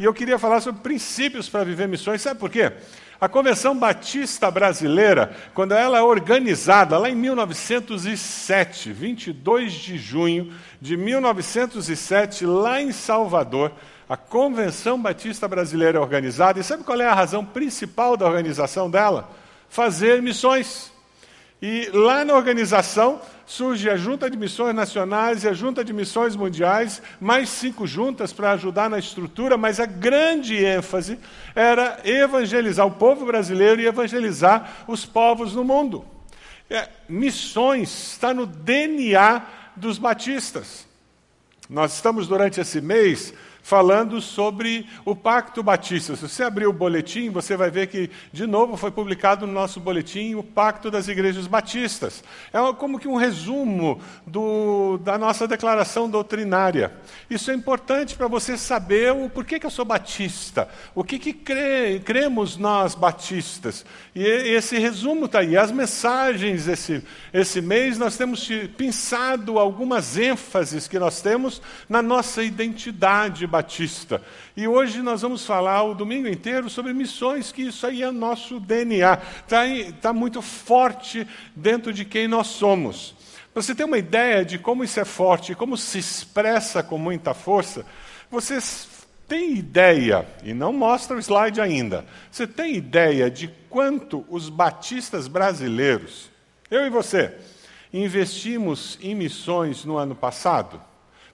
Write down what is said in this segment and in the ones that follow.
E eu queria falar sobre princípios para viver missões. Sabe por quê? A Convenção Batista Brasileira, quando ela é organizada lá em 1907, 22 de junho de 1907, lá em Salvador, a Convenção Batista Brasileira é organizada. E sabe qual é a razão principal da organização dela? Fazer missões. E lá na organização surge a Junta de Missões Nacionais e a Junta de Missões Mundiais, mais cinco juntas para ajudar na estrutura, mas a grande ênfase era evangelizar o povo brasileiro e evangelizar os povos no mundo. É, missões está no DNA dos batistas. Nós estamos durante esse mês falando sobre o Pacto Batista. Se você abrir o boletim, você vai ver que, de novo, foi publicado no nosso boletim o Pacto das Igrejas Batistas. É como que um resumo do, da nossa declaração doutrinária. Isso é importante para você saber o porquê que eu sou batista, o que, que crê, cremos nós batistas. E esse resumo está aí. As mensagens esse, esse mês, nós temos pensado algumas ênfases que nós temos na nossa identidade batista. E hoje nós vamos falar o domingo inteiro sobre missões, que isso aí é nosso DNA. Está tá muito forte dentro de quem nós somos. Para você ter uma ideia de como isso é forte, como se expressa com muita força, vocês têm ideia, e não mostra o slide ainda, você tem ideia de quanto os batistas brasileiros, eu e você, investimos em missões no ano passado?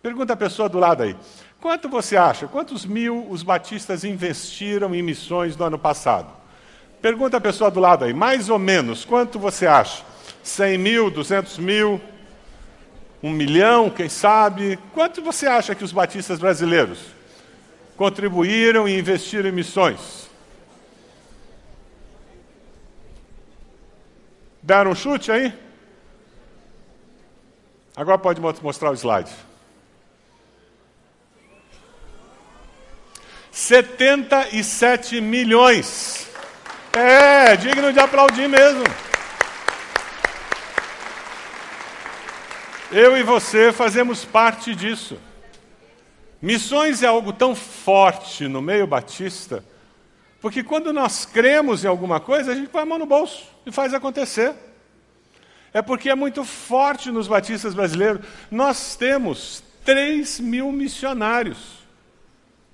Pergunta a pessoa do lado aí. Quanto você acha? Quantos mil os batistas investiram em missões no ano passado? Pergunta a pessoa do lado aí, mais ou menos, quanto você acha? 100 mil, 200 mil, um milhão, quem sabe? Quanto você acha que os batistas brasileiros contribuíram e investiram em missões? Deram um chute aí? Agora pode mostrar o slide. 77 milhões. É, digno de aplaudir mesmo. Eu e você fazemos parte disso. Missões é algo tão forte no meio batista, porque quando nós cremos em alguma coisa, a gente põe a mão no bolso e faz acontecer. É porque é muito forte nos batistas brasileiros. Nós temos 3 mil missionários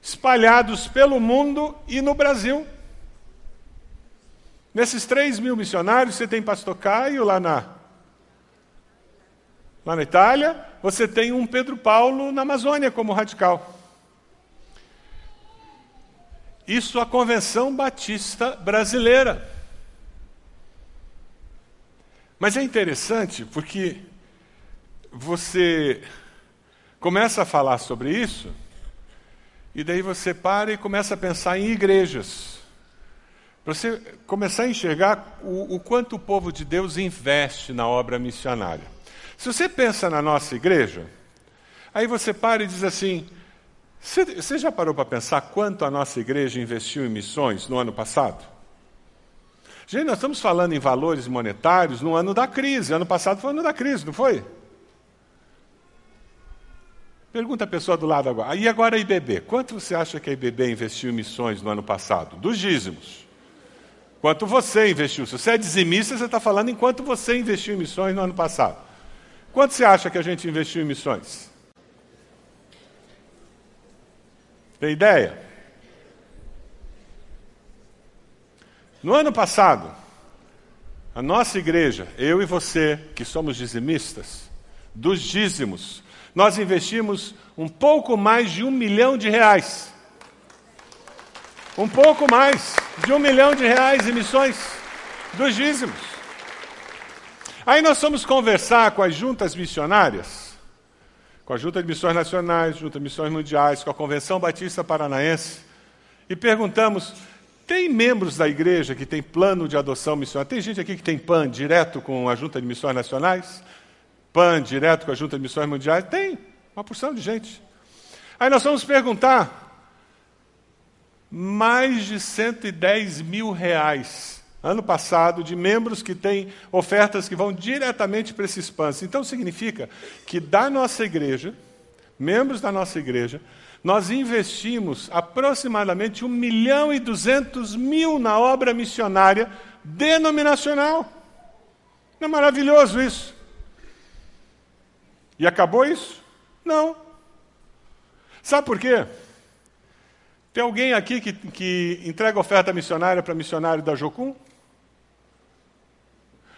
espalhados pelo mundo e no Brasil. Nesses 3 mil missionários, você tem Pastor Caio lá na, lá na Itália, você tem um Pedro Paulo na Amazônia como radical. Isso a Convenção Batista Brasileira. Mas é interessante porque você começa a falar sobre isso e daí você para e começa a pensar em igrejas. Para você começar a enxergar o, o, quanto o povo de Deus investe na obra missionária. Se você pensa na nossa igreja, aí você para e diz assim: você, já parou para pensar quanto a nossa igreja investiu em missões no ano passado? Gente, nós estamos falando em valores monetários no ano da crise. Ano passado foi o ano da crise, não foi? Pergunta a pessoa do lado agora. E agora a IBB? Quanto você acha que a IBB investiu em missões no ano passado? Dos dízimos. Quanto você investiu? Se você é dizimista, você está falando em quanto você investiu em missões no ano passado. Quanto você acha que a gente investiu em missões? Tem ideia? No ano passado, a nossa igreja, eu e você, que somos dizimistas, dos dízimos, nós investimos um pouco mais de um milhão de reais. Um pouco mais de um milhão de reais em missões dos dízimos. Aí nós fomos conversar com as juntas missionárias, com a Junta de Missões Nacionais, Junta de Missões Mundiais, com a Convenção Batista Paranaense, e perguntamos: tem membros da igreja que tem plano de adoção missionária? Tem gente aqui que tem PAN direto com a Junta de Missões Nacionais? PAN direto com a Junta de Missões Mundiais? Tem, uma porção de gente. Aí nós vamos perguntar: mais de 110 mil reais ano passado de membros que têm ofertas que vão diretamente para esses PANs. Então significa que da nossa igreja, membros da nossa igreja, nós investimos aproximadamente 1 milhão e 200 mil na obra missionária denominacional. Não é maravilhoso isso? E acabou isso? Não. Sabe por quê? Tem alguém aqui que, que entrega oferta missionária para missionário da Jocum?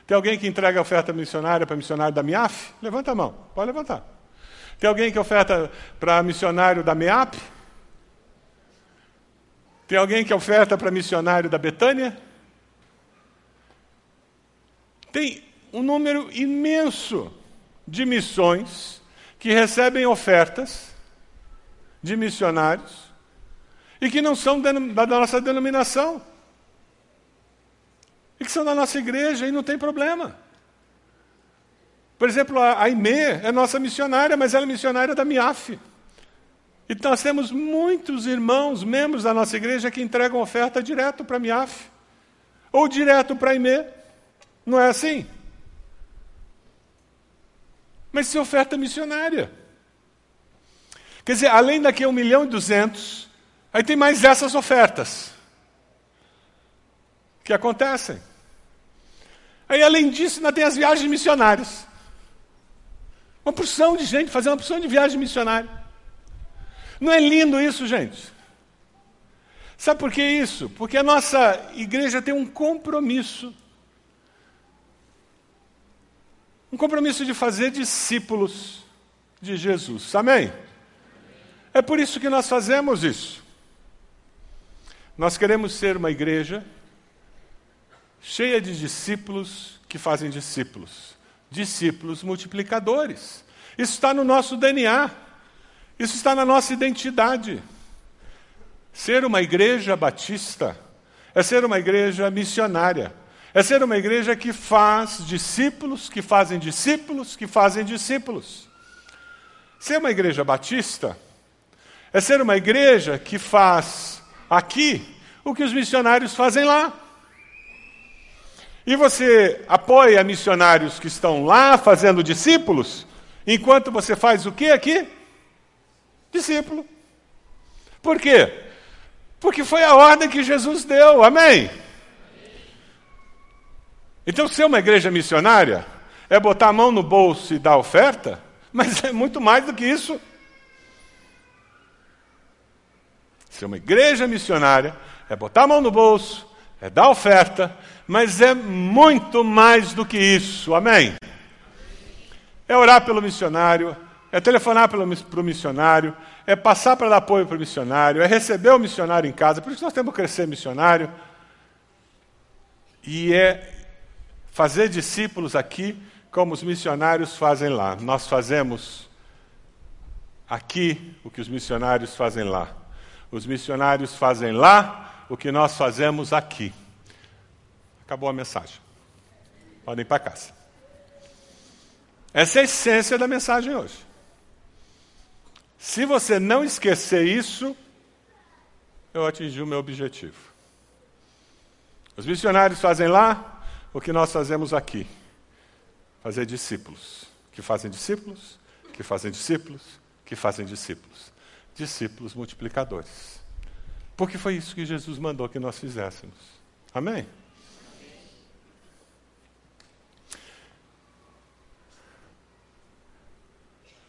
Tem alguém que entrega oferta missionária para missionário da MIAF? Levanta a mão, pode levantar. Tem alguém que oferta para missionário da MEAP? Tem alguém que oferta para missionário da Betânia? Tem um número imenso de missões que recebem ofertas de missionários e que não são da nossa denominação. E que são da nossa igreja e não tem problema. Por exemplo, a Aimee é nossa missionária, mas ela é missionária da MIAF. E nós temos muitos irmãos, membros da nossa igreja, que entregam oferta direto para a MIAF. Ou direto para a Aimee. Não é assim? Mas é oferta missionária. Quer dizer, além daqui a 1 milhão e 200, aí tem mais essas ofertas que acontecem. Aí, além disso, ainda tem as viagens missionárias. Uma porção de gente fazendo uma porção de viagem missionária. Não é lindo isso, gente? Sabe por que isso? Porque a nossa igreja tem um compromisso. Um compromisso de fazer discípulos de Jesus. Amém? É por isso que nós fazemos isso. Nós queremos ser uma igreja cheia de discípulos que fazem discípulos discípulos multiplicadores. Isso está no nosso DNA, isso está na nossa identidade. Ser uma igreja batista é ser uma igreja missionária, é ser uma igreja que faz discípulos, que fazem discípulos, que fazem discípulos. Ser uma igreja batista é ser uma igreja que faz aqui o que os missionários fazem lá. E você apoia missionários que estão lá fazendo discípulos, enquanto você faz o que aqui? Discípulo. Por quê? Porque foi a ordem que Jesus deu, amém? Então, ser uma igreja missionária é botar a mão no bolso e dar oferta, mas é muito mais do que isso. Ser uma igreja missionária é botar a mão no bolso, é dar oferta, mas é muito mais do que isso, amém? É orar pelo missionário, é telefonar para o missionário, é passar para dar apoio para o missionário, é receber o missionário em casa, por isso nós temos que crescer missionário, e é fazer discípulos aqui como os missionários fazem lá. Nós fazemos aqui o que os missionários fazem lá. Os missionários fazem lá o que nós fazemos aqui. Acabou a mensagem. Podem ir para casa. Essa é a essência da mensagem hoje. Se você não esquecer isso, eu atingi o meu objetivo. Os missionários fazem lá o que nós fazemos aqui: fazer discípulos, que fazem discípulos, que fazem discípulos, que fazem discípulos. Discípulos multiplicadores. Porque foi isso que Jesus mandou que nós fizéssemos. Amém?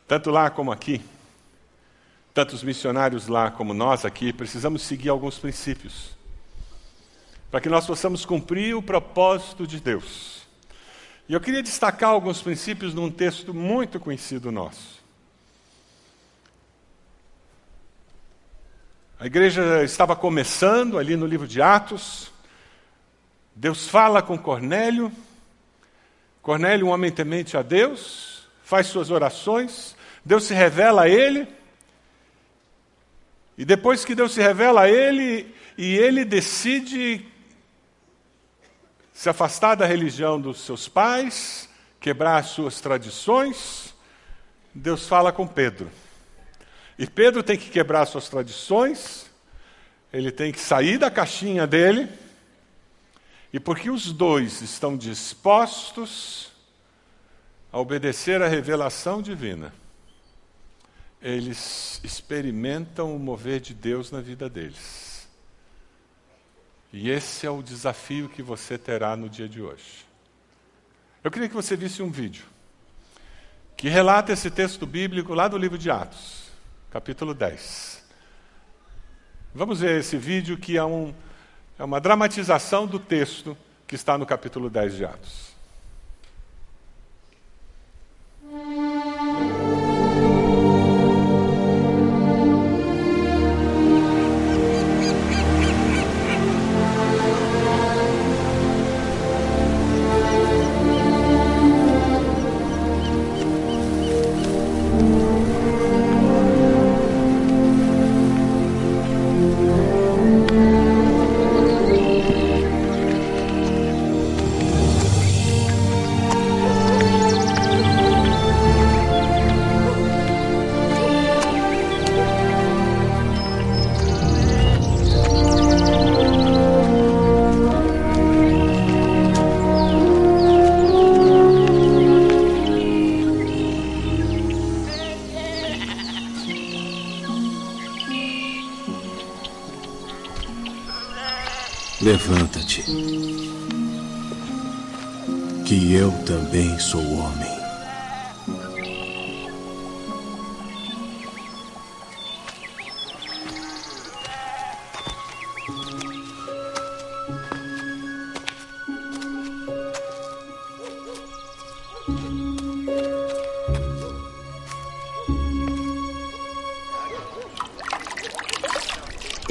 Tanto lá como aqui, tanto os missionários lá como nós aqui, precisamos seguir alguns princípios para que nós possamos cumprir o propósito de Deus. E eu queria destacar alguns princípios num texto muito conhecido nosso. A igreja estava começando ali no livro de Atos. Deus fala com Cornélio. Cornélio, um homem temente a Deus, faz suas orações. Deus se revela a ele. E depois que Deus se revela a ele, e ele decide se afastar da religião dos seus pais, quebrar as suas tradições, Deus fala com Pedro. E Pedro tem que quebrar suas tradições, ele tem que sair da caixinha dele, e porque os dois estão dispostos a obedecer à revelação divina, eles experimentam o mover de Deus na vida deles. E esse é o desafio que você terá no dia de hoje. Eu queria que você visse um vídeo que relata esse texto bíblico lá do livro de Atos, capítulo 10. Vamos ver esse vídeo que é, um, é uma dramatização do texto que está no capítulo 10 de Atos. Levanta-te, que eu também sou homem.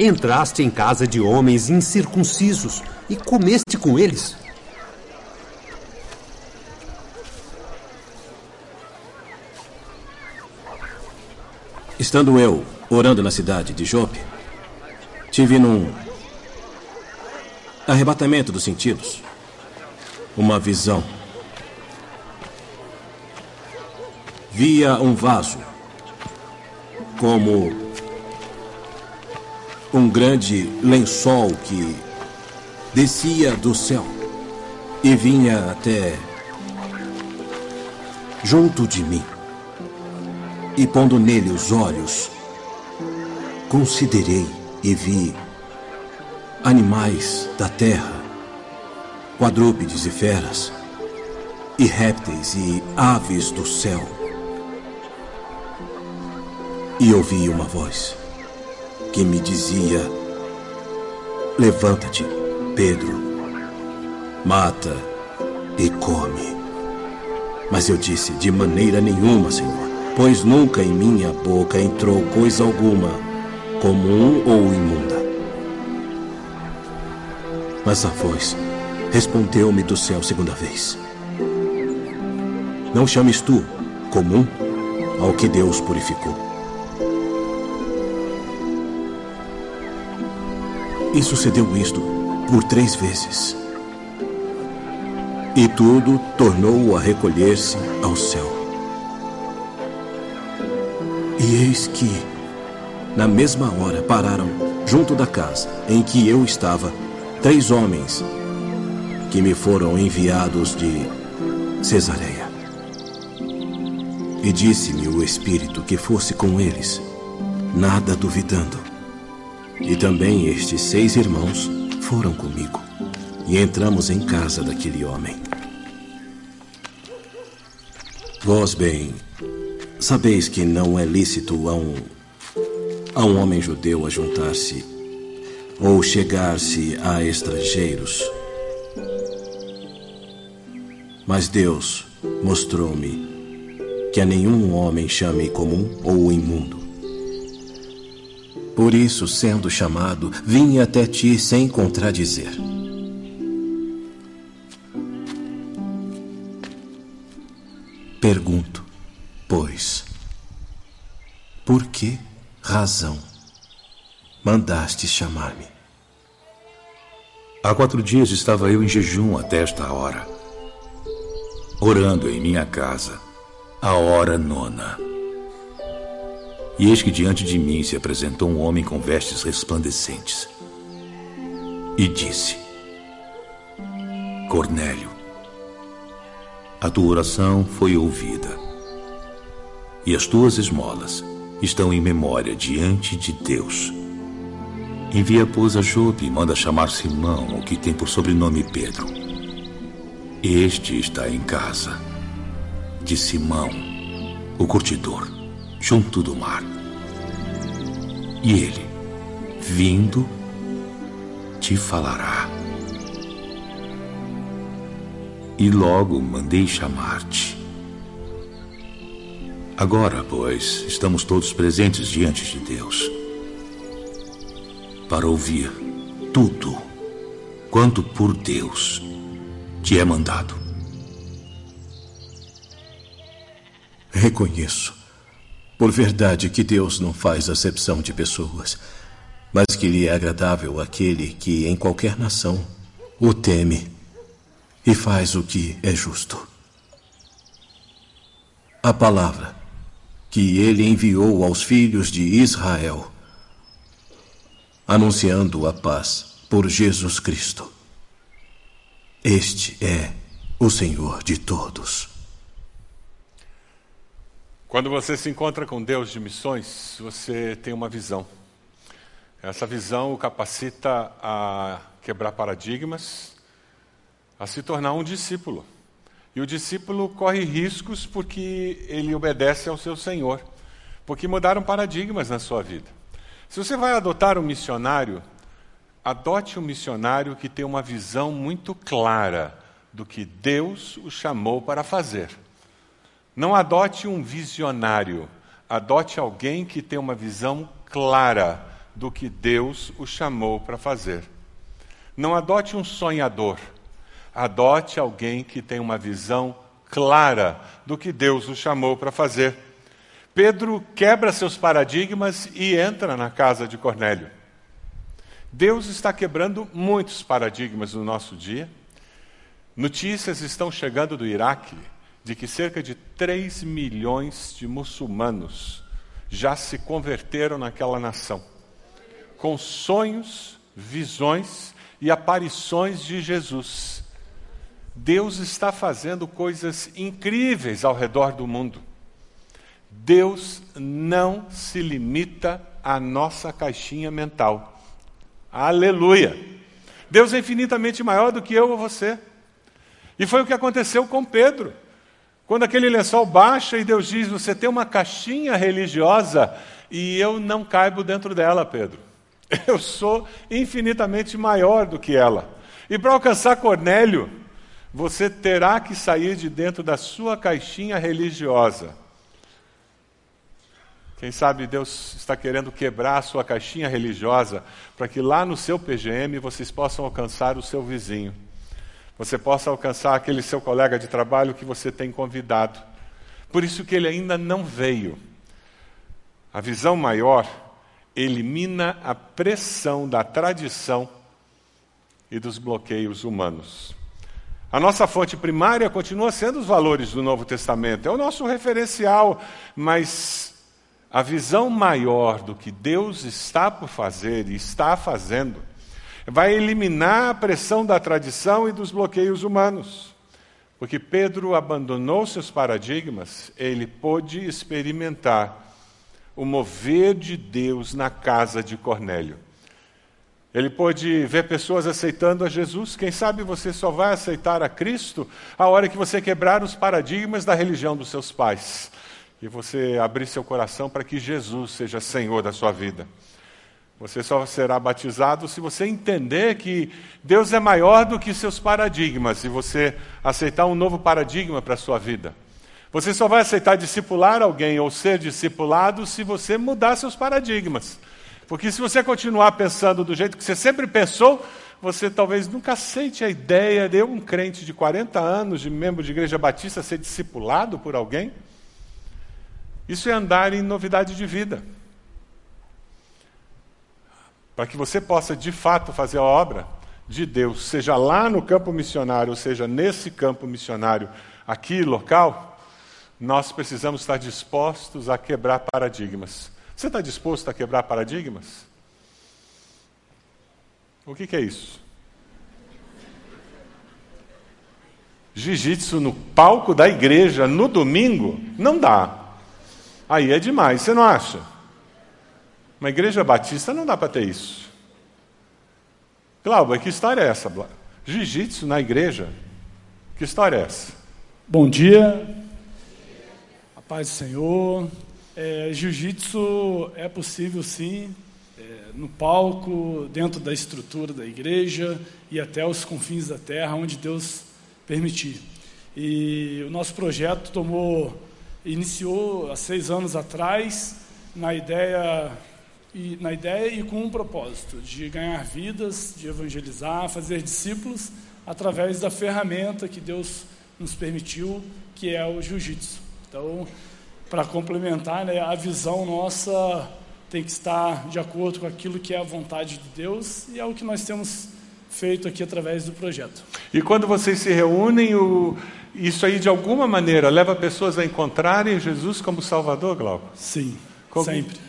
Entraste em casa de homens incircuncisos e comeste com eles. Estando eu orando na cidade de Jope, tive num arrebatamento dos sentidos uma visão. Via um vaso como um grande lençol que descia do céu e vinha até junto de mim. E pondo nele os olhos, considerei e vi animais da terra, quadrúpedes e feras, e répteis e aves do céu. E ouvi uma voz que me dizia: Levanta-te, Pedro, mata e come. Mas eu disse: De maneira nenhuma, Senhor, pois nunca em minha boca entrou coisa alguma, comum ou imunda. Mas a voz respondeu-me do céu segunda vez: Não chames tu comum ao que Deus purificou. E sucedeu isto por três vezes. E tudo tornou a recolher-se ao céu. E eis que, na mesma hora, pararam junto da casa em que eu estava três homens que me foram enviados de Cesareia. E disse-me o Espírito que fosse com eles, nada duvidando. E também estes seis irmãos foram comigo. E entramos em casa daquele homem. Vós bem, sabeis que não é lícito a um, a um homem judeu ajuntar-se ou chegar-se a estrangeiros. Mas Deus mostrou-me que a nenhum homem chame comum ou imundo por isso, sendo chamado, vim até ti sem contradizer. Pergunto, pois, por que razão mandaste chamar-me? Há quatro dias estava eu em jejum até esta hora, orando em minha casa, a hora nona. E eis que diante de mim se apresentou um homem com vestes resplandecentes. E disse: Cornélio, a tua oração foi ouvida, e as tuas esmolas estão em memória diante de Deus. Envia, pois, a Jope e manda chamar Simão, o que tem por sobrenome Pedro. Este está em casa, de Simão, o curtidor, junto do mar. E ele, vindo, te falará. E logo mandei chamar-te. Agora, pois, estamos todos presentes diante de Deus para ouvir tudo quanto por Deus te é mandado. Reconheço, por verdade, que Deus não faz acepção de pessoas, mas que lhe é agradável aquele que em qualquer nação o teme e faz o que é justo. A palavra que ele enviou aos filhos de Israel anunciando a paz por Jesus Cristo. Este é o Senhor de todos. Quando você se encontra com Deus de missões, você tem uma visão. Essa visão o capacita a quebrar paradigmas, a se tornar um discípulo. E o discípulo corre riscos porque ele obedece ao seu Senhor, porque mudaram paradigmas na sua vida. Se você vai adotar um missionário, adote um missionário que tem uma visão muito clara do que Deus o chamou para fazer. Não adote um visionário, adote alguém que tem uma visão clara do que Deus o chamou para fazer. Não adote um sonhador, adote alguém que tem uma visão clara do que Deus o chamou para fazer. Pedro quebra seus paradigmas e entra na casa de Cornélio. Deus está quebrando muitos paradigmas no nosso dia. Notícias estão chegando do Iraque de que cerca de 3 milhões de muçulmanos já se converteram naquela nação, com sonhos, visões e aparições de Jesus. Deus está fazendo coisas incríveis ao redor do mundo. Deus não se limita à nossa caixinha mental. Aleluia! Deus é infinitamente maior do que eu ou você. E foi o que aconteceu com Pedro. Quando aquele lençol baixa e Deus diz: Você tem uma caixinha religiosa e eu não caibo dentro dela, Pedro. Eu sou infinitamente maior do que ela. E para alcançar Cornélio, você terá que sair de dentro da sua caixinha religiosa quem sabe Deus está querendo quebrar a sua caixinha religiosa para que lá no seu PGM vocês possam alcançar o seu vizinho. Você possa alcançar aquele seu colega de trabalho que você tem convidado. Por isso que ele ainda não veio. A visão maior elimina a pressão da tradição e dos bloqueios humanos. A nossa fonte primária continua sendo os valores do Novo Testamento, é o nosso referencial, mas a visão maior do que Deus está por fazer e está fazendo, vai eliminar a pressão da tradição e dos bloqueios humanos. Porque Pedro abandonou seus paradigmas, ele pôde experimentar o mover de Deus na casa de Cornélio. Ele pôde ver pessoas aceitando a Jesus. Quem sabe você só vai aceitar a Cristo a hora que você quebrar os paradigmas da religião dos seus pais e você abrir seu coração para que Jesus seja Senhor da sua vida. Você só será batizado se você entender que Deus é maior do que seus paradigmas e você aceitar um novo paradigma para a sua vida. Você só vai aceitar discipular alguém ou ser discipulado se você mudar seus paradigmas. Porque se você continuar pensando do jeito que você sempre pensou, você talvez nunca aceite a ideia de um crente de 40 anos, de membro de igreja batista, ser discipulado por alguém. Isso é andar em novidade de vida. Para que você possa de fato fazer a obra de Deus, seja lá no campo missionário, ou seja nesse campo missionário aqui local, nós precisamos estar dispostos a quebrar paradigmas. Você está disposto a quebrar paradigmas? O que, que é isso? Jiu-jitsu no palco da igreja no domingo? Não dá. Aí é demais, você não acha? Uma igreja batista não dá para ter isso. Glauber, que história é essa? Jiu-jitsu na igreja? Que história é essa? Bom dia, a paz do Senhor. É, Jiu-jitsu é possível sim, é, no palco, dentro da estrutura da igreja e até os confins da terra, onde Deus permitir. E o nosso projeto tomou, iniciou há seis anos atrás, na ideia e, na ideia e com um propósito de ganhar vidas, de evangelizar, fazer discípulos através da ferramenta que Deus nos permitiu, que é o jiu-jitsu. Então, para complementar, né, a visão nossa tem que estar de acordo com aquilo que é a vontade de Deus e é o que nós temos feito aqui através do projeto. E quando vocês se reúnem, o, isso aí de alguma maneira leva pessoas a encontrarem Jesus como Salvador, Glauco? Sim, como... sempre.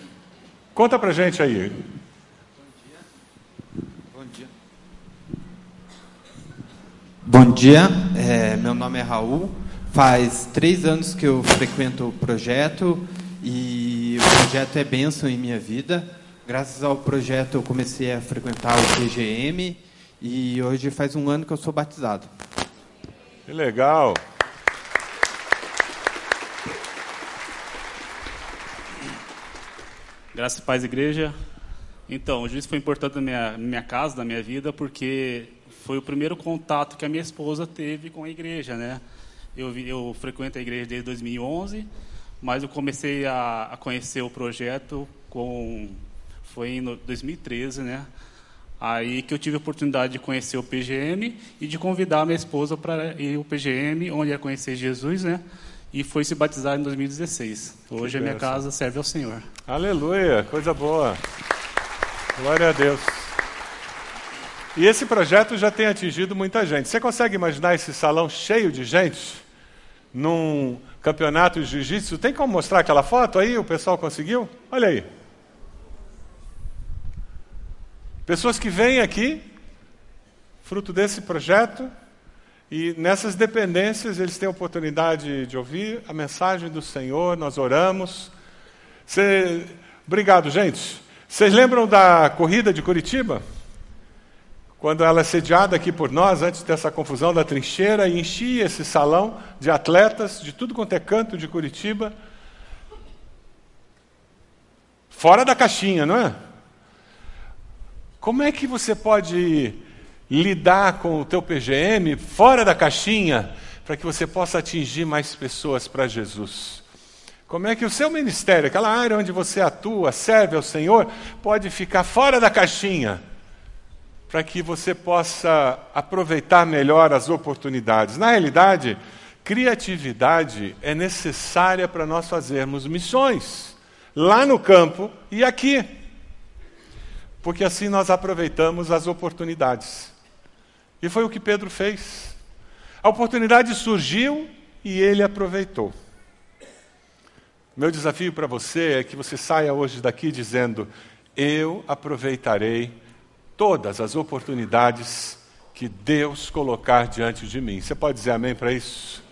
Conta pra gente aí. Bom dia, é, meu nome é Raul. Faz três anos que eu frequento o projeto e o projeto é bênção em minha vida. Graças ao projeto eu comecei a frequentar o PGM e hoje faz um ano que eu sou batizado. Que legal. Graças a paz, igreja. Então, o juiz foi importante na minha, na minha casa, na minha vida, porque foi o primeiro contato que a minha esposa teve com a igreja, né? Eu, eu frequento a igreja desde 2011, mas eu comecei a, a conhecer o projeto com foi em 2013, né? Aí que eu tive a oportunidade de conhecer o PGM e de convidar minha esposa para ir ao PGM, onde ia conhecer Jesus, né? E foi se batizar em 2016. Hoje que a minha casa serve ao Senhor. Aleluia, coisa boa. Glória a Deus. E esse projeto já tem atingido muita gente. Você consegue imaginar esse salão cheio de gente num campeonato de jiu-jitsu? Tem como mostrar aquela foto aí? O pessoal conseguiu? Olha aí. Pessoas que vêm aqui, fruto desse projeto, e nessas dependências eles têm a oportunidade de ouvir a mensagem do Senhor, nós oramos. Cê... Obrigado, gente. Vocês lembram da corrida de Curitiba? quando ela é sediada aqui por nós, antes dessa confusão da trincheira, e enchia esse salão de atletas de tudo quanto é canto de Curitiba. Fora da caixinha, não é? Como é que você pode lidar com o teu PGM fora da caixinha para que você possa atingir mais pessoas para Jesus? Como é que o seu ministério, aquela área onde você atua, serve ao Senhor, pode ficar fora da caixinha? para que você possa aproveitar melhor as oportunidades. Na realidade, criatividade é necessária para nós fazermos missões, lá no campo e aqui. Porque assim nós aproveitamos as oportunidades. E foi o que Pedro fez. A oportunidade surgiu e ele aproveitou. Meu desafio para você é que você saia hoje daqui dizendo: Eu aproveitarei todas as oportunidades que Deus colocar diante de mim. Você pode dizer amém para isso?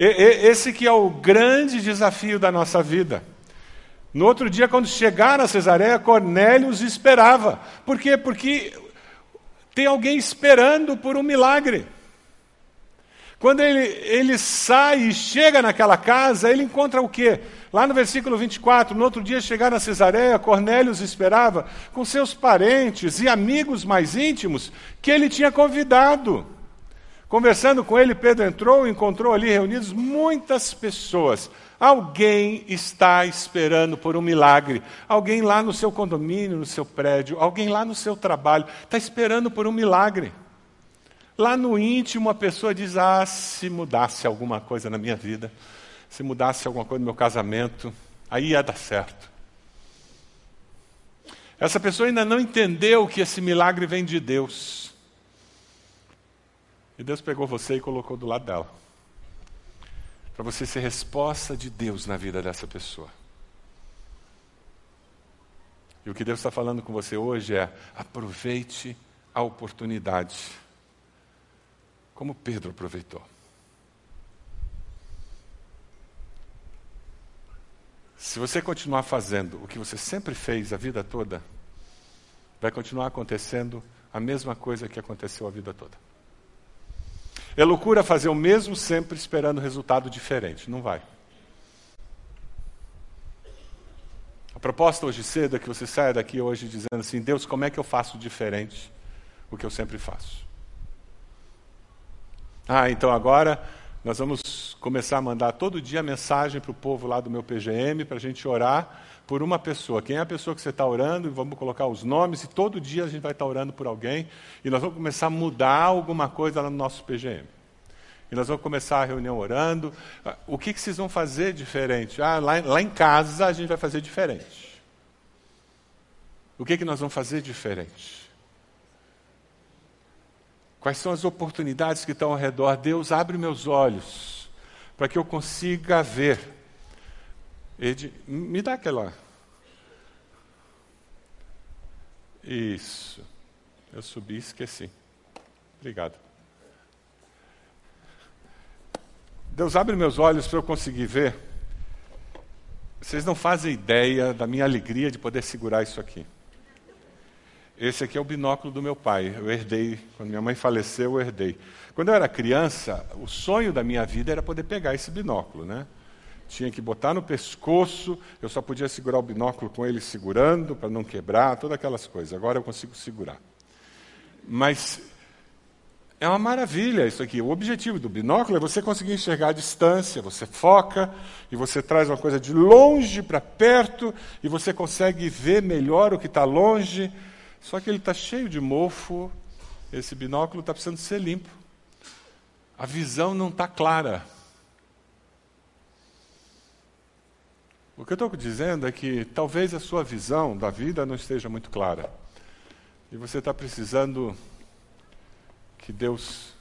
Esse que é o grande desafio da nossa vida. No outro dia, quando chegaram a Cesareia, Cornélio os esperava. Por quê? Porque tem alguém esperando por um milagre. Quando ele, ele sai e chega naquela casa, ele encontra o quê? Lá no versículo 24, no outro dia chegaram a Cesareia, Cornélio os esperava com seus parentes e amigos mais íntimos que ele tinha convidado. Conversando com ele, Pedro entrou e encontrou ali reunidos muitas pessoas. Alguém está esperando por um milagre. Alguém lá no seu condomínio, no seu prédio, alguém lá no seu trabalho, está esperando por um milagre. Lá no íntimo, a pessoa diz: Ah, se mudasse alguma coisa na minha vida, se mudasse alguma coisa no meu casamento, aí ia dar certo. Essa pessoa ainda não entendeu que esse milagre vem de Deus. E Deus pegou você e colocou do lado dela. Para você ser resposta de Deus na vida dessa pessoa. E o que Deus está falando com você hoje é: aproveite a oportunidade como Pedro aproveitou. Se você continuar fazendo o que você sempre fez a vida toda, vai continuar acontecendo a mesma coisa que aconteceu a vida toda. É loucura fazer o mesmo sempre esperando resultado diferente. Não vai. A proposta hoje cedo é que você saia daqui hoje dizendo assim: Deus, como é que eu faço diferente o que eu sempre faço? Ah, então agora nós vamos começar a mandar todo dia mensagem para o povo lá do meu PGM para a gente orar por uma pessoa. Quem é a pessoa que você está orando? Vamos colocar os nomes e todo dia a gente vai estar tá orando por alguém e nós vamos começar a mudar alguma coisa lá no nosso PGM. E nós vamos começar a reunião orando. Ah, o que, que vocês vão fazer diferente? Ah, lá, lá em casa a gente vai fazer diferente. O que, que nós vamos fazer diferente? Quais são as oportunidades que estão ao redor? Deus, abre meus olhos para que eu consiga ver. Ed, me dá aquela. Isso. Eu subi e esqueci. Obrigado. Deus abre meus olhos para eu conseguir ver. Vocês não fazem ideia da minha alegria de poder segurar isso aqui. Esse aqui é o binóculo do meu pai. Eu herdei, quando minha mãe faleceu, eu herdei. Quando eu era criança, o sonho da minha vida era poder pegar esse binóculo, né? Tinha que botar no pescoço, eu só podia segurar o binóculo com ele segurando para não quebrar, todas aquelas coisas. Agora eu consigo segurar. Mas é uma maravilha isso aqui. O objetivo do binóculo é você conseguir enxergar a distância, você foca e você traz uma coisa de longe para perto e você consegue ver melhor o que está longe. Só que ele está cheio de mofo, esse binóculo está precisando ser limpo. A visão não está clara. O que eu estou dizendo é que talvez a sua visão da vida não esteja muito clara. E você está precisando que Deus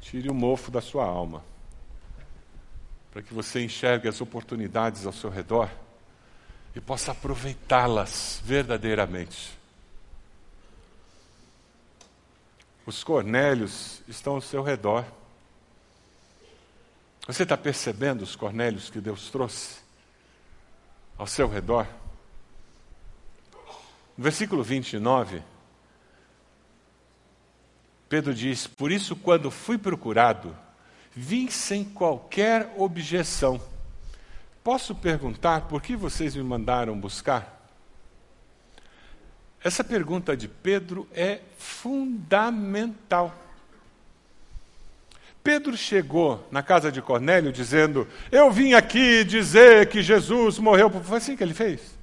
tire o mofo da sua alma, para que você enxergue as oportunidades ao seu redor e possa aproveitá-las verdadeiramente. Os cornélios estão ao seu redor. Você está percebendo os cornélios que Deus trouxe ao seu redor? No versículo 29, Pedro diz: Por isso, quando fui procurado, vim sem qualquer objeção. Posso perguntar por que vocês me mandaram buscar? Essa pergunta de Pedro é fundamental. Pedro chegou na casa de Cornélio dizendo: Eu vim aqui dizer que Jesus morreu. Foi assim que ele fez.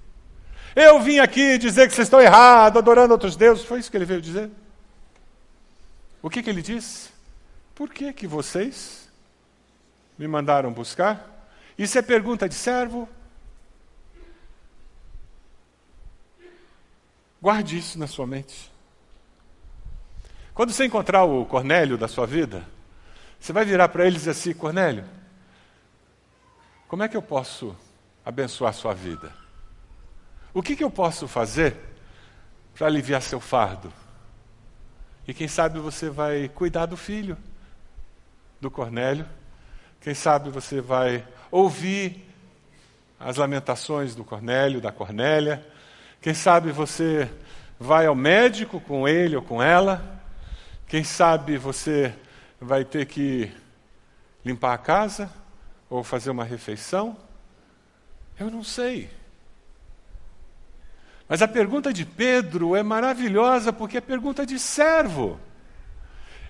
Eu vim aqui dizer que vocês estão errados, adorando outros deuses. Foi isso que ele veio dizer. O que, que ele diz? Por que, que vocês me mandaram buscar? Isso é pergunta de servo? Guarde isso na sua mente. Quando você encontrar o Cornélio da sua vida, você vai virar para ele e dizer assim: Cornélio, como é que eu posso abençoar sua vida? O que, que eu posso fazer para aliviar seu fardo? E quem sabe você vai cuidar do filho do Cornélio. Quem sabe você vai ouvir as lamentações do Cornélio, da Cornélia. Quem sabe você vai ao médico com ele ou com ela. Quem sabe você vai ter que limpar a casa ou fazer uma refeição. Eu não sei. Mas a pergunta de Pedro é maravilhosa porque é pergunta de servo.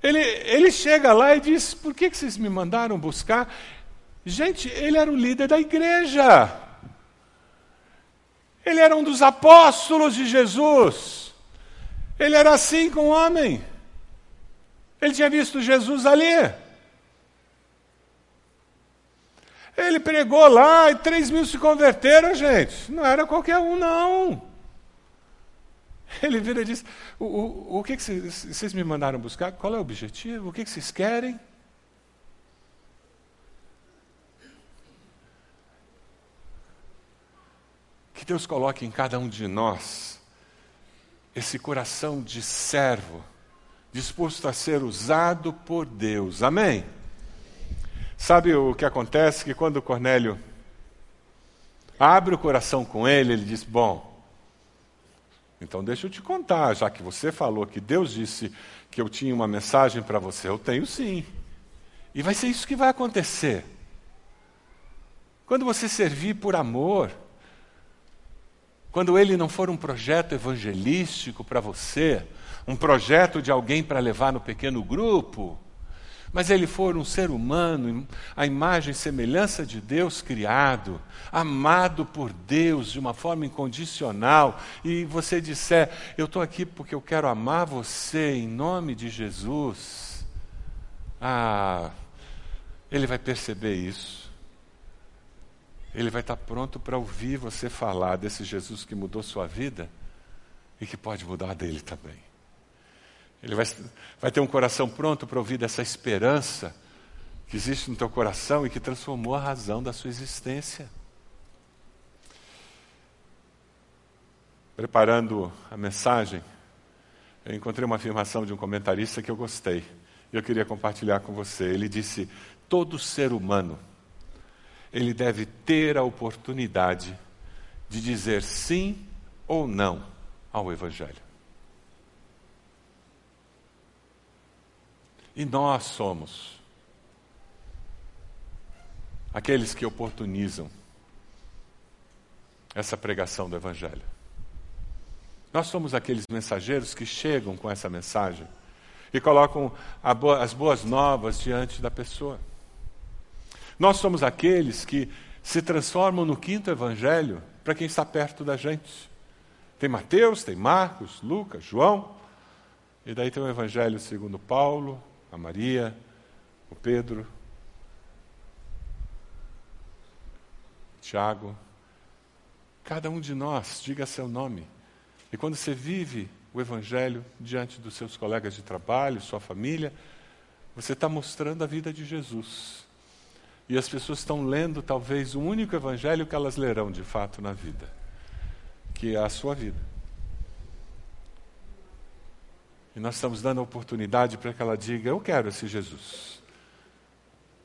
Ele, ele chega lá e diz: Por que, que vocês me mandaram buscar? Gente, ele era o líder da igreja. Ele era um dos apóstolos de Jesus. Ele era assim com o homem. Ele tinha visto Jesus ali. Ele pregou lá e três mil se converteram, gente. Não era qualquer um, não. Ele vira e diz: O, o, o que, vocês me mandaram buscar? Qual é o objetivo? O que, que vocês querem? Que Deus coloque em cada um de nós esse coração de servo, disposto a ser usado por Deus. Amém? Sabe o que acontece? Que quando Cornélio abre o coração com ele, ele diz: Bom, então deixa eu te contar, já que você falou que Deus disse que eu tinha uma mensagem para você, eu tenho sim. E vai ser isso que vai acontecer. Quando você servir por amor, quando ele não for um projeto evangelístico para você, um projeto de alguém para levar no pequeno grupo, mas ele for um ser humano, a imagem e semelhança de Deus criado, amado por Deus de uma forma incondicional, e você disser: Eu estou aqui porque eu quero amar você em nome de Jesus. Ah, ele vai perceber isso. Ele vai estar pronto para ouvir você falar desse Jesus que mudou sua vida e que pode mudar dele também. Ele vai, vai ter um coração pronto para ouvir dessa esperança que existe no teu coração e que transformou a razão da sua existência. Preparando a mensagem, eu encontrei uma afirmação de um comentarista que eu gostei e eu queria compartilhar com você. Ele disse: todo ser humano ele deve ter a oportunidade de dizer sim ou não ao Evangelho. E nós somos aqueles que oportunizam essa pregação do Evangelho. Nós somos aqueles mensageiros que chegam com essa mensagem e colocam as boas novas diante da pessoa. Nós somos aqueles que se transformam no quinto Evangelho para quem está perto da gente. Tem Mateus, tem Marcos, Lucas, João, e daí tem o Evangelho segundo Paulo, a Maria, o Pedro, Tiago. Cada um de nós, diga seu nome. E quando você vive o Evangelho diante dos seus colegas de trabalho, sua família, você está mostrando a vida de Jesus. E as pessoas estão lendo talvez o único Evangelho que elas lerão de fato na vida, que é a sua vida. E nós estamos dando a oportunidade para que ela diga: Eu quero esse Jesus.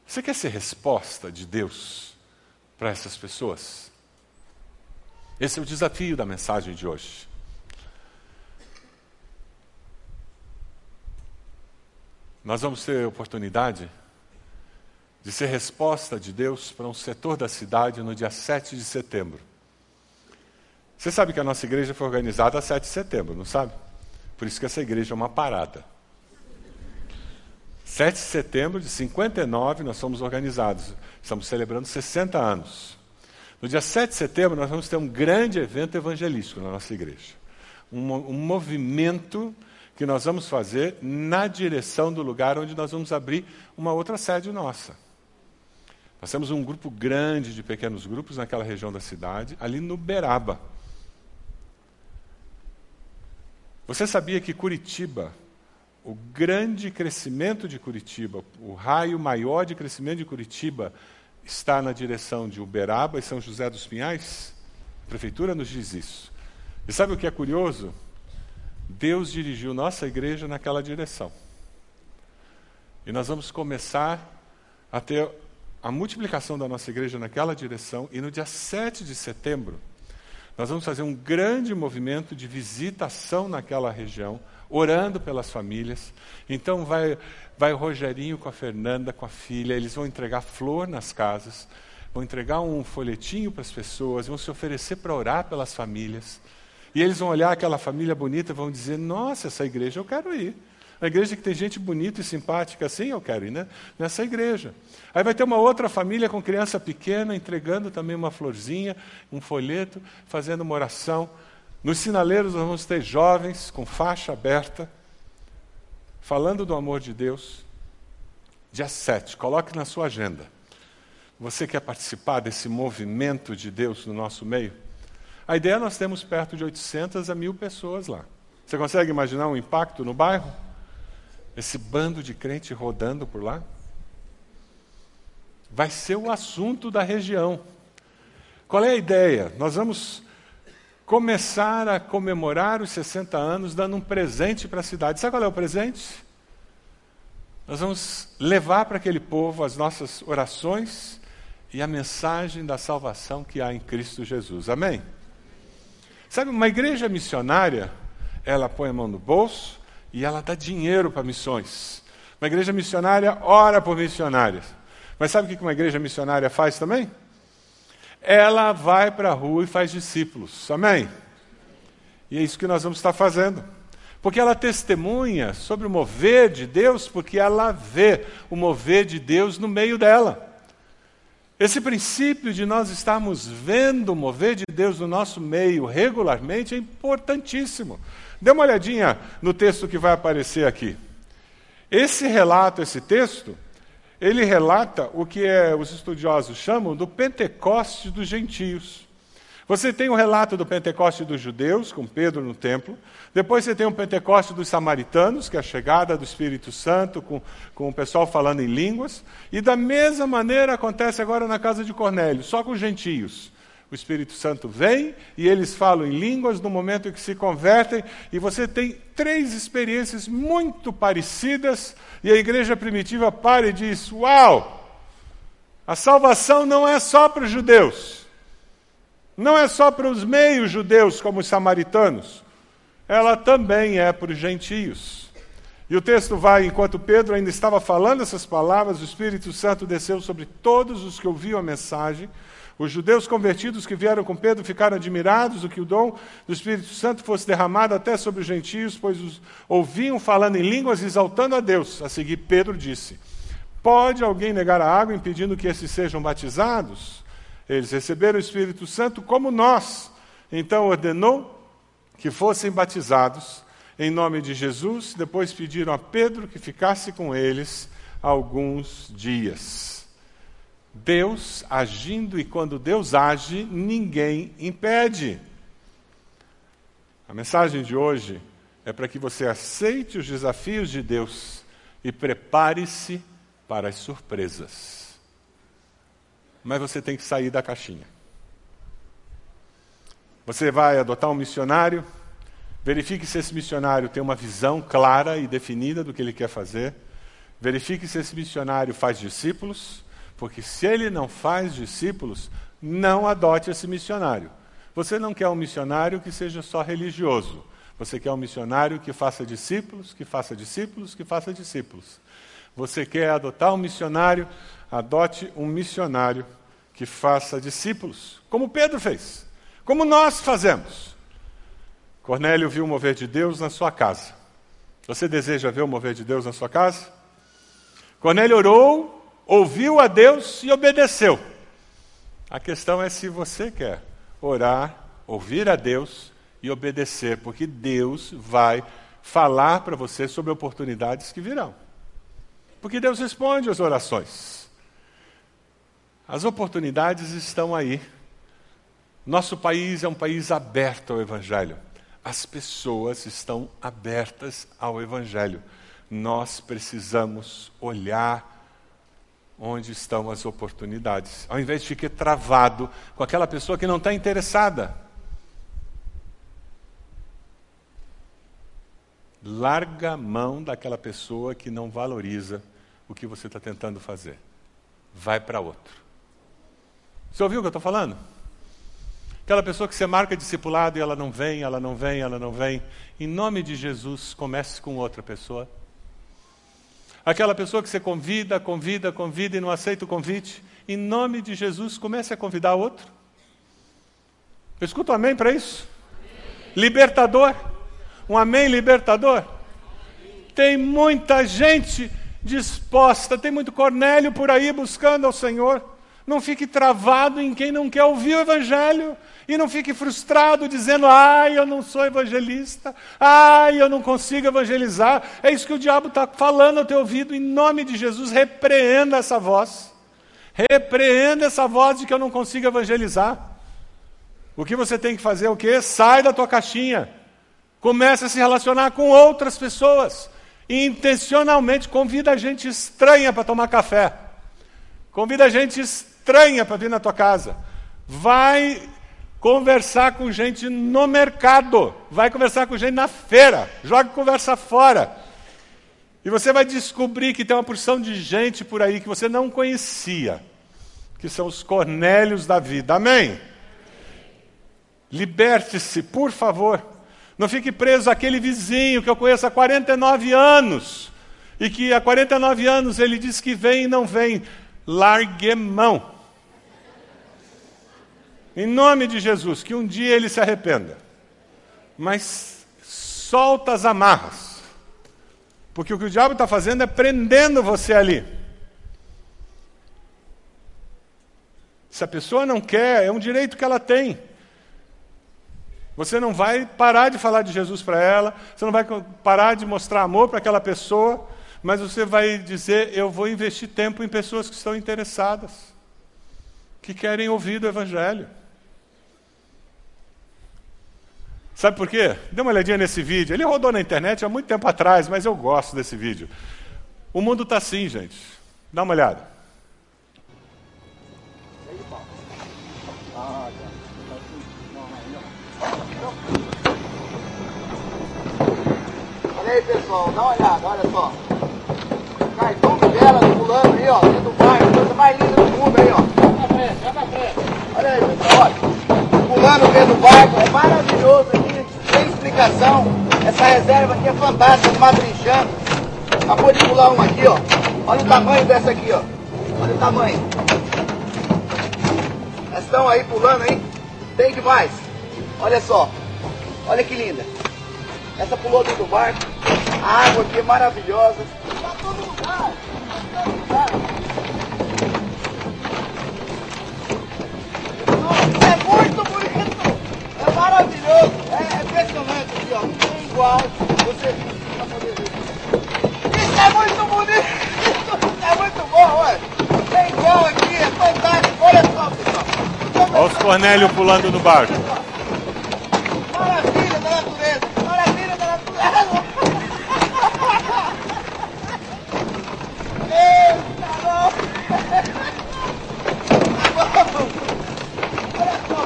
Você quer ser resposta de Deus para essas pessoas? Esse é o desafio da mensagem de hoje. Nós vamos ter oportunidade de ser resposta de Deus para um setor da cidade no dia 7 de setembro. Você sabe que a nossa igreja foi organizada a 7 de setembro, não sabe? Por isso que essa igreja é uma parada. 7 de setembro de 59 nós somos organizados. Estamos celebrando 60 anos. No dia 7 de setembro nós vamos ter um grande evento evangelístico na nossa igreja. Um, um movimento que nós vamos fazer na direção do lugar onde nós vamos abrir uma outra sede nossa. Nós temos um grupo grande de pequenos grupos naquela região da cidade, ali no Beraba. Você sabia que Curitiba, o grande crescimento de Curitiba, o raio maior de crescimento de Curitiba, está na direção de Uberaba e São José dos Pinhais? A prefeitura nos diz isso. E sabe o que é curioso? Deus dirigiu nossa igreja naquela direção. E nós vamos começar a ter a multiplicação da nossa igreja naquela direção, e no dia 7 de setembro, nós vamos fazer um grande movimento de visitação naquela região, orando pelas famílias. Então vai, vai o Rogerinho com a Fernanda, com a filha, eles vão entregar flor nas casas, vão entregar um folhetinho para as pessoas, vão se oferecer para orar pelas famílias. E eles vão olhar aquela família bonita e vão dizer: Nossa, essa igreja eu quero ir. A igreja que tem gente bonita e simpática assim, eu quero ir né? nessa igreja. Aí vai ter uma outra família com criança pequena, entregando também uma florzinha, um folheto, fazendo uma oração. Nos sinaleiros nós vamos ter jovens com faixa aberta, falando do amor de Deus. Dia 7, coloque na sua agenda. Você quer participar desse movimento de Deus no nosso meio? A ideia é nós temos perto de 800 a mil pessoas lá. Você consegue imaginar um impacto no bairro? Esse bando de crente rodando por lá? Vai ser o assunto da região. Qual é a ideia? Nós vamos começar a comemorar os 60 anos dando um presente para a cidade. Sabe qual é o presente? Nós vamos levar para aquele povo as nossas orações e a mensagem da salvação que há em Cristo Jesus. Amém? Sabe, uma igreja missionária, ela põe a mão no bolso e ela dá dinheiro para missões. Uma igreja missionária ora por missionários. Mas sabe o que uma igreja missionária faz também? Ela vai para a rua e faz discípulos. Amém? E é isso que nós vamos estar fazendo. Porque ela testemunha sobre o mover de Deus, porque ela vê o mover de Deus no meio dela. Esse princípio de nós estarmos vendo o mover de Deus no nosso meio regularmente é importantíssimo. Dê uma olhadinha no texto que vai aparecer aqui. Esse relato, esse texto, ele relata o que é, os estudiosos chamam do Pentecoste dos gentios. Você tem o relato do Pentecoste dos judeus, com Pedro no templo. Depois você tem o Pentecoste dos samaritanos, que é a chegada do Espírito Santo, com, com o pessoal falando em línguas. E da mesma maneira acontece agora na casa de Cornélio, só com os gentios. O Espírito Santo vem e eles falam em línguas no momento em que se convertem, e você tem três experiências muito parecidas, e a igreja primitiva para e diz: Uau! A salvação não é só para os judeus. Não é só para os meios judeus, como os samaritanos, ela também é para os gentios. E o texto vai, enquanto Pedro ainda estava falando essas palavras, o Espírito Santo desceu sobre todos os que ouviam a mensagem. Os judeus convertidos que vieram com Pedro ficaram admirados do que o dom do Espírito Santo fosse derramado até sobre os gentios, pois os ouviam falando em línguas, exaltando a Deus. A seguir, Pedro disse: Pode alguém negar a água impedindo que esses sejam batizados? Eles receberam o Espírito Santo como nós. Então ordenou que fossem batizados em nome de Jesus. Depois pediram a Pedro que ficasse com eles alguns dias. Deus agindo, e quando Deus age, ninguém impede. A mensagem de hoje é para que você aceite os desafios de Deus e prepare-se para as surpresas mas você tem que sair da caixinha. Você vai adotar um missionário, verifique se esse missionário tem uma visão clara e definida do que ele quer fazer. Verifique se esse missionário faz discípulos, porque se ele não faz discípulos, não adote esse missionário. Você não quer um missionário que seja só religioso. Você quer um missionário que faça discípulos, que faça discípulos, que faça discípulos. Você quer adotar um missionário, adote um missionário que faça discípulos, como Pedro fez, como nós fazemos. Cornélio viu o mover de Deus na sua casa. Você deseja ver o mover de Deus na sua casa? Cornélio orou, ouviu a Deus e obedeceu. A questão é se você quer orar, ouvir a Deus e obedecer, porque Deus vai falar para você sobre oportunidades que virão. Porque Deus responde às orações. As oportunidades estão aí. Nosso país é um país aberto ao Evangelho. As pessoas estão abertas ao Evangelho. Nós precisamos olhar onde estão as oportunidades, ao invés de ficar travado com aquela pessoa que não está interessada. Larga a mão daquela pessoa que não valoriza o que você está tentando fazer. Vai para outro. Você ouviu o que eu estou falando? Aquela pessoa que você marca discipulado e ela não vem, ela não vem, ela não vem. Em nome de Jesus, comece com outra pessoa. Aquela pessoa que você convida, convida, convida e não aceita o convite. Em nome de Jesus, comece a convidar outro. Eu escuto um amém para isso? Libertador. Um amém libertador. Tem muita gente disposta, tem muito Cornélio por aí buscando ao Senhor. Não fique travado em quem não quer ouvir o Evangelho. E não fique frustrado dizendo, ai, eu não sou evangelista, ai, eu não consigo evangelizar. É isso que o diabo está falando ao teu ouvido. Em nome de Jesus, repreenda essa voz. Repreenda essa voz de que eu não consigo evangelizar. O que você tem que fazer é o quê? Sai da tua caixinha. Comece a se relacionar com outras pessoas. E intencionalmente convida a gente estranha para tomar café. Convida a gente estranha estranha para vir na tua casa. Vai conversar com gente no mercado. Vai conversar com gente na feira. Joga conversa fora. E você vai descobrir que tem uma porção de gente por aí que você não conhecia. que são os Cornélios da vida. Amém? Liberte-se, por favor. Não fique preso àquele vizinho que eu conheço há 49 anos e que há 49 anos ele diz que vem e não vem. Largue mão. Em nome de Jesus, que um dia ele se arrependa. Mas solta as amarras. Porque o que o diabo está fazendo é prendendo você ali. Se a pessoa não quer, é um direito que ela tem. Você não vai parar de falar de Jesus para ela, você não vai parar de mostrar amor para aquela pessoa, mas você vai dizer: eu vou investir tempo em pessoas que estão interessadas, que querem ouvir do Evangelho. Sabe por quê? Dê uma olhadinha nesse vídeo. Ele rodou na internet há muito tempo atrás, mas eu gosto desse vídeo. O mundo está assim, gente. Dá uma olhada. Olha aí, pessoal, dá uma olhada, olha só. Cartão dela pulando aí, ó, dentro do bairro, coisa mais linda do mundo aí, ó. Pra frente, pra frente. Olha aí, pessoal, olha. Pulando dentro do barco, é maravilhoso Essa reserva aqui é fantástica, madrinchando. Acabou de pular um aqui, ó. Olha o tamanho dessa aqui, ó. Olha o tamanho. Elas estão aí pulando, hein? Tem demais. Olha só. Olha que linda. Essa pulou dentro do barco. A água aqui é maravilhosa. Tá todo lugar. Tá todo lugar. Nossa, é muito bonito. É maravilhoso. É, é impressionante aqui, ó. Não tem igual. Você pra poder ver. Isso é muito bonito. Isso é muito bom, ué. Tem igual aqui. É fantástico. Olha só, pessoal. Olha os Cornélio pulando no barco. Maravilha da natureza! Maravilha da natureza! Eita, não! Vamos! Olha só!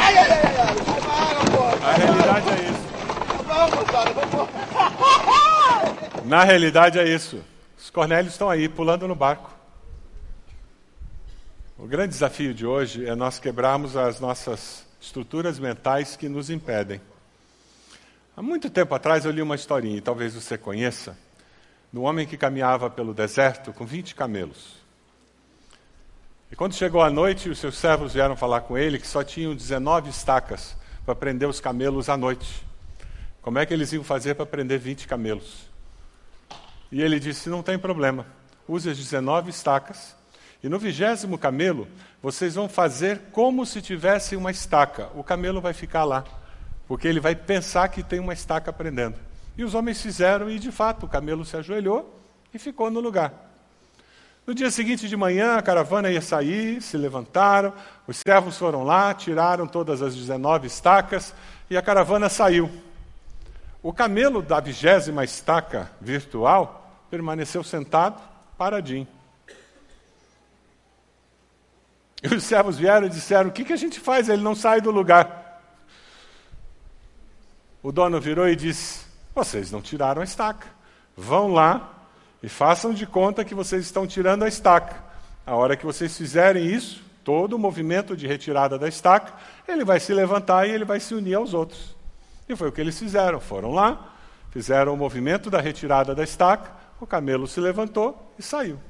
Ai, ai, ai, ai! Sai pra água, pô! A realidade é isso. Vamos, moçada, vamos! Na realidade é isso. Os Cornélios estão aí pulando no barco. O grande desafio de hoje é nós quebrarmos as nossas estruturas mentais que nos impedem. Há muito tempo atrás eu li uma historinha, e talvez você conheça, um homem que caminhava pelo deserto com 20 camelos. E quando chegou a noite, os seus servos vieram falar com ele que só tinham 19 estacas para prender os camelos à noite. Como é que eles iam fazer para prender 20 camelos? E ele disse: Não tem problema, use as 19 estacas, e no vigésimo camelo vocês vão fazer como se tivesse uma estaca. O camelo vai ficar lá, porque ele vai pensar que tem uma estaca prendendo. E os homens fizeram, e de fato o camelo se ajoelhou e ficou no lugar. No dia seguinte de manhã, a caravana ia sair, se levantaram, os servos foram lá, tiraram todas as 19 estacas e a caravana saiu. O camelo da vigésima estaca virtual permaneceu sentado, paradinho. E os servos vieram e disseram: O que, que a gente faz? Ele não sai do lugar. O dono virou e disse: Vocês não tiraram a estaca. Vão lá e façam de conta que vocês estão tirando a estaca. A hora que vocês fizerem isso, todo o movimento de retirada da estaca, ele vai se levantar e ele vai se unir aos outros. E foi o que eles fizeram. Foram lá, fizeram o movimento da retirada da estaca, o camelo se levantou e saiu.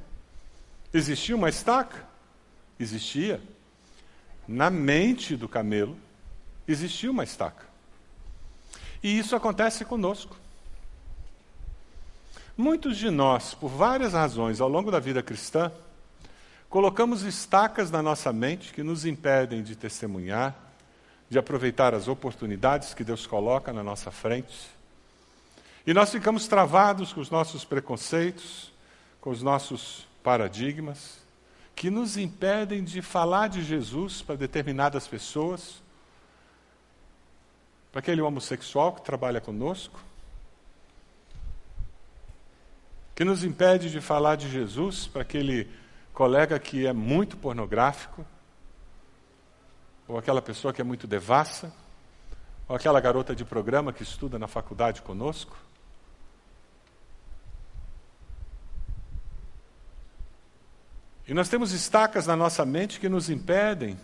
Existia uma estaca? Existia. Na mente do camelo existia uma estaca. E isso acontece conosco. Muitos de nós, por várias razões ao longo da vida cristã, colocamos estacas na nossa mente que nos impedem de testemunhar, de aproveitar as oportunidades que Deus coloca na nossa frente. E nós ficamos travados com os nossos preconceitos, com os nossos paradigmas, que nos impedem de falar de Jesus para determinadas pessoas, para aquele homossexual que trabalha conosco, que nos impede de falar de Jesus para aquele colega que é muito pornográfico, ou aquela pessoa que é muito devassa, Ou aquela garota de programa que estuda na faculdade conosco? E nós temos estacas na nossa mente que nos impedem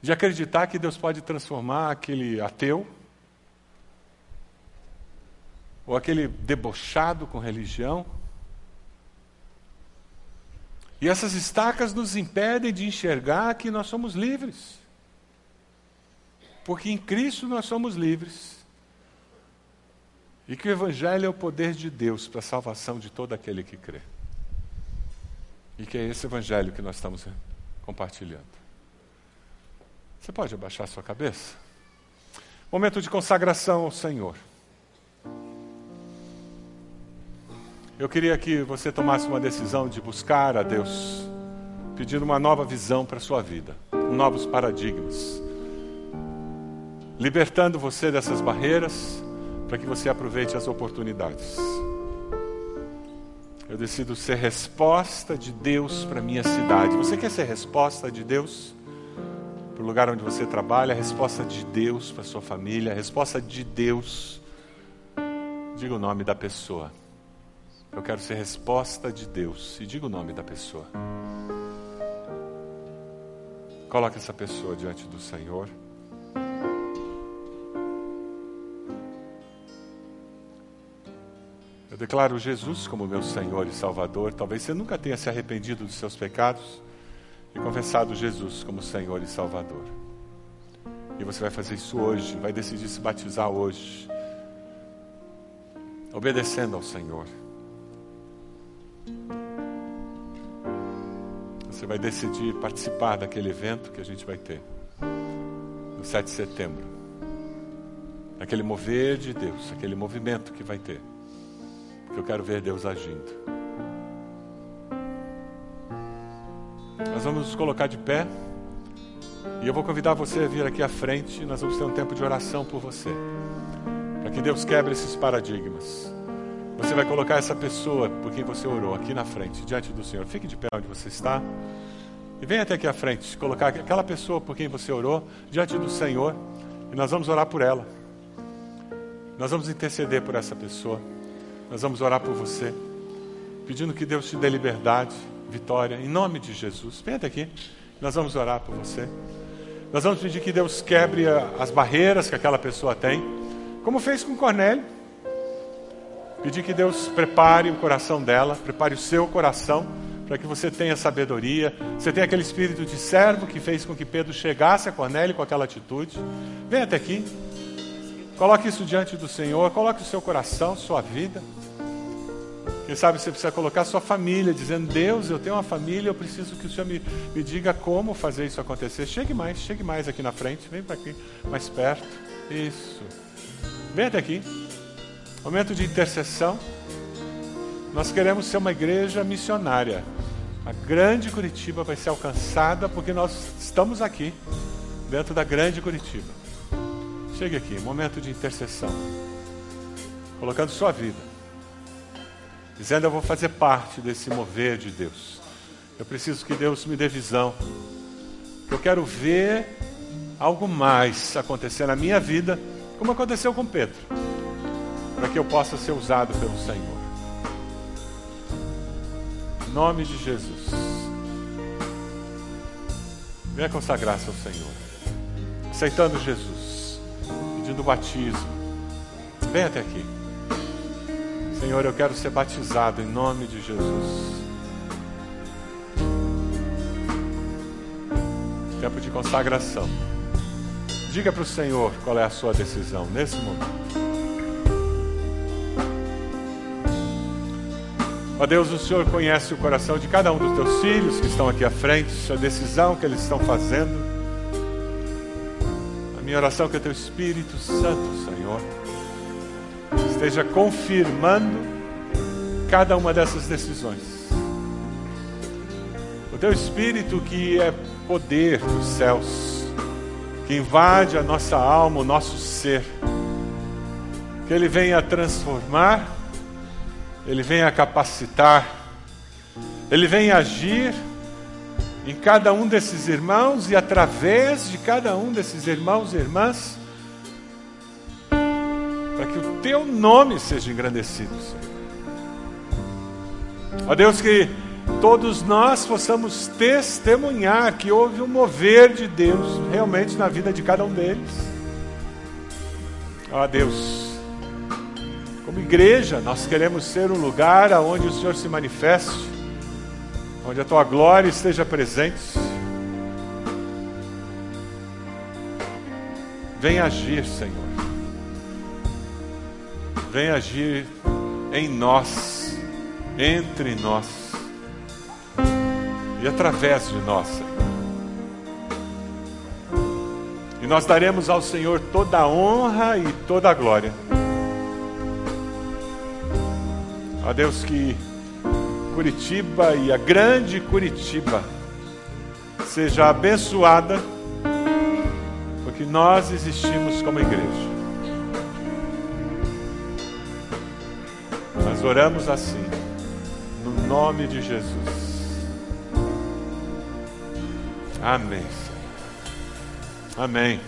de acreditar que Deus pode transformar aquele ateu, ou aquele debochado com religião. E essas estacas nos impedem de enxergar que nós somos livres. Porque em Cristo nós somos livres. E que o Evangelho é o poder de Deus para a salvação de todo aquele que crê. E que é esse Evangelho que nós estamos compartilhando. Você pode abaixar sua cabeça? Momento de consagração ao Senhor. Eu queria que você tomasse uma decisão de buscar a Deus, pedindo uma nova visão para a sua vida, novos paradigmas, libertando você dessas barreiras para que você aproveite as oportunidades. Eu decido ser resposta de Deus para minha cidade. Você quer ser resposta de Deus para o lugar onde você trabalha? Resposta de Deus para sua família? Resposta de Deus. Diga o nome da pessoa. Eu quero ser resposta de Deus. E diga o nome da pessoa. Coloque essa pessoa diante do Senhor. Declaro Jesus como meu Senhor e Salvador. Talvez você nunca tenha se arrependido dos seus pecados e confessado Jesus como Senhor e Salvador. E você vai fazer isso hoje, vai decidir se batizar hoje, obedecendo ao Senhor. Você vai decidir participar daquele evento que a gente vai ter no 7 de setembro. Aquele mover de Deus, aquele movimento que vai ter. Eu quero ver Deus agindo. Nós vamos nos colocar de pé. E eu vou convidar você a vir aqui à frente. Nós vamos ter um tempo de oração por você. Para que Deus quebre esses paradigmas. Você vai colocar essa pessoa por quem você orou aqui na frente, diante do Senhor. Fique de pé onde você está. E venha até aqui à frente, colocar aquela pessoa por quem você orou diante do Senhor. E nós vamos orar por ela. Nós vamos interceder por essa pessoa. Nós vamos orar por você, pedindo que Deus te dê liberdade, vitória, em nome de Jesus. Venha até aqui. Nós vamos orar por você. Nós vamos pedir que Deus quebre as barreiras que aquela pessoa tem, como fez com Cornélio. Pedir que Deus prepare o coração dela, prepare o seu coração, para que você tenha sabedoria. Você tenha aquele espírito de servo que fez com que Pedro chegasse a Cornélio com aquela atitude. Venha até aqui. Coloque isso diante do Senhor, coloque o seu coração, sua vida. Quem sabe você precisa colocar sua família, dizendo: Deus, eu tenho uma família, eu preciso que o Senhor me, me diga como fazer isso acontecer. Chegue mais, chegue mais aqui na frente, vem para aqui, mais perto. Isso. Vem até aqui. Momento de intercessão. Nós queremos ser uma igreja missionária. A grande Curitiba vai ser alcançada porque nós estamos aqui, dentro da grande Curitiba. Chegue aqui, momento de intercessão. Colocando sua vida. Dizendo, eu vou fazer parte desse mover de Deus. Eu preciso que Deus me dê visão. Eu quero ver algo mais acontecer na minha vida, como aconteceu com Pedro para que eu possa ser usado pelo Senhor. Em nome de Jesus. Venha consagrar-se ao Senhor. Aceitando Jesus. Pedindo batismo. Venha até aqui. Senhor, eu quero ser batizado em nome de Jesus. Tempo de consagração. Diga para o Senhor qual é a sua decisão nesse momento. Ó Deus, o Senhor conhece o coração de cada um dos teus filhos que estão aqui à frente, a decisão que eles estão fazendo. Minha oração é que o teu Espírito Santo, Senhor, esteja confirmando cada uma dessas decisões. O teu Espírito que é poder dos céus, que invade a nossa alma, o nosso ser, que ele venha transformar ele vem a capacitar, Ele vem agir em cada um desses irmãos e através de cada um desses irmãos e irmãs, teu nome seja engrandecido, Senhor. Ó Deus, que todos nós possamos testemunhar que houve um mover de Deus realmente na vida de cada um deles. Ó Deus, como igreja, nós queremos ser um lugar onde o Senhor se manifeste, onde a tua glória esteja presente. Vem agir, Senhor. Vem agir em nós, entre nós e através de nós, Senhor. E nós daremos ao Senhor toda a honra e toda a glória. A Deus que Curitiba e a grande Curitiba seja abençoada que nós existimos como igreja. Nós oramos assim, no nome de Jesus. Amém. Amém.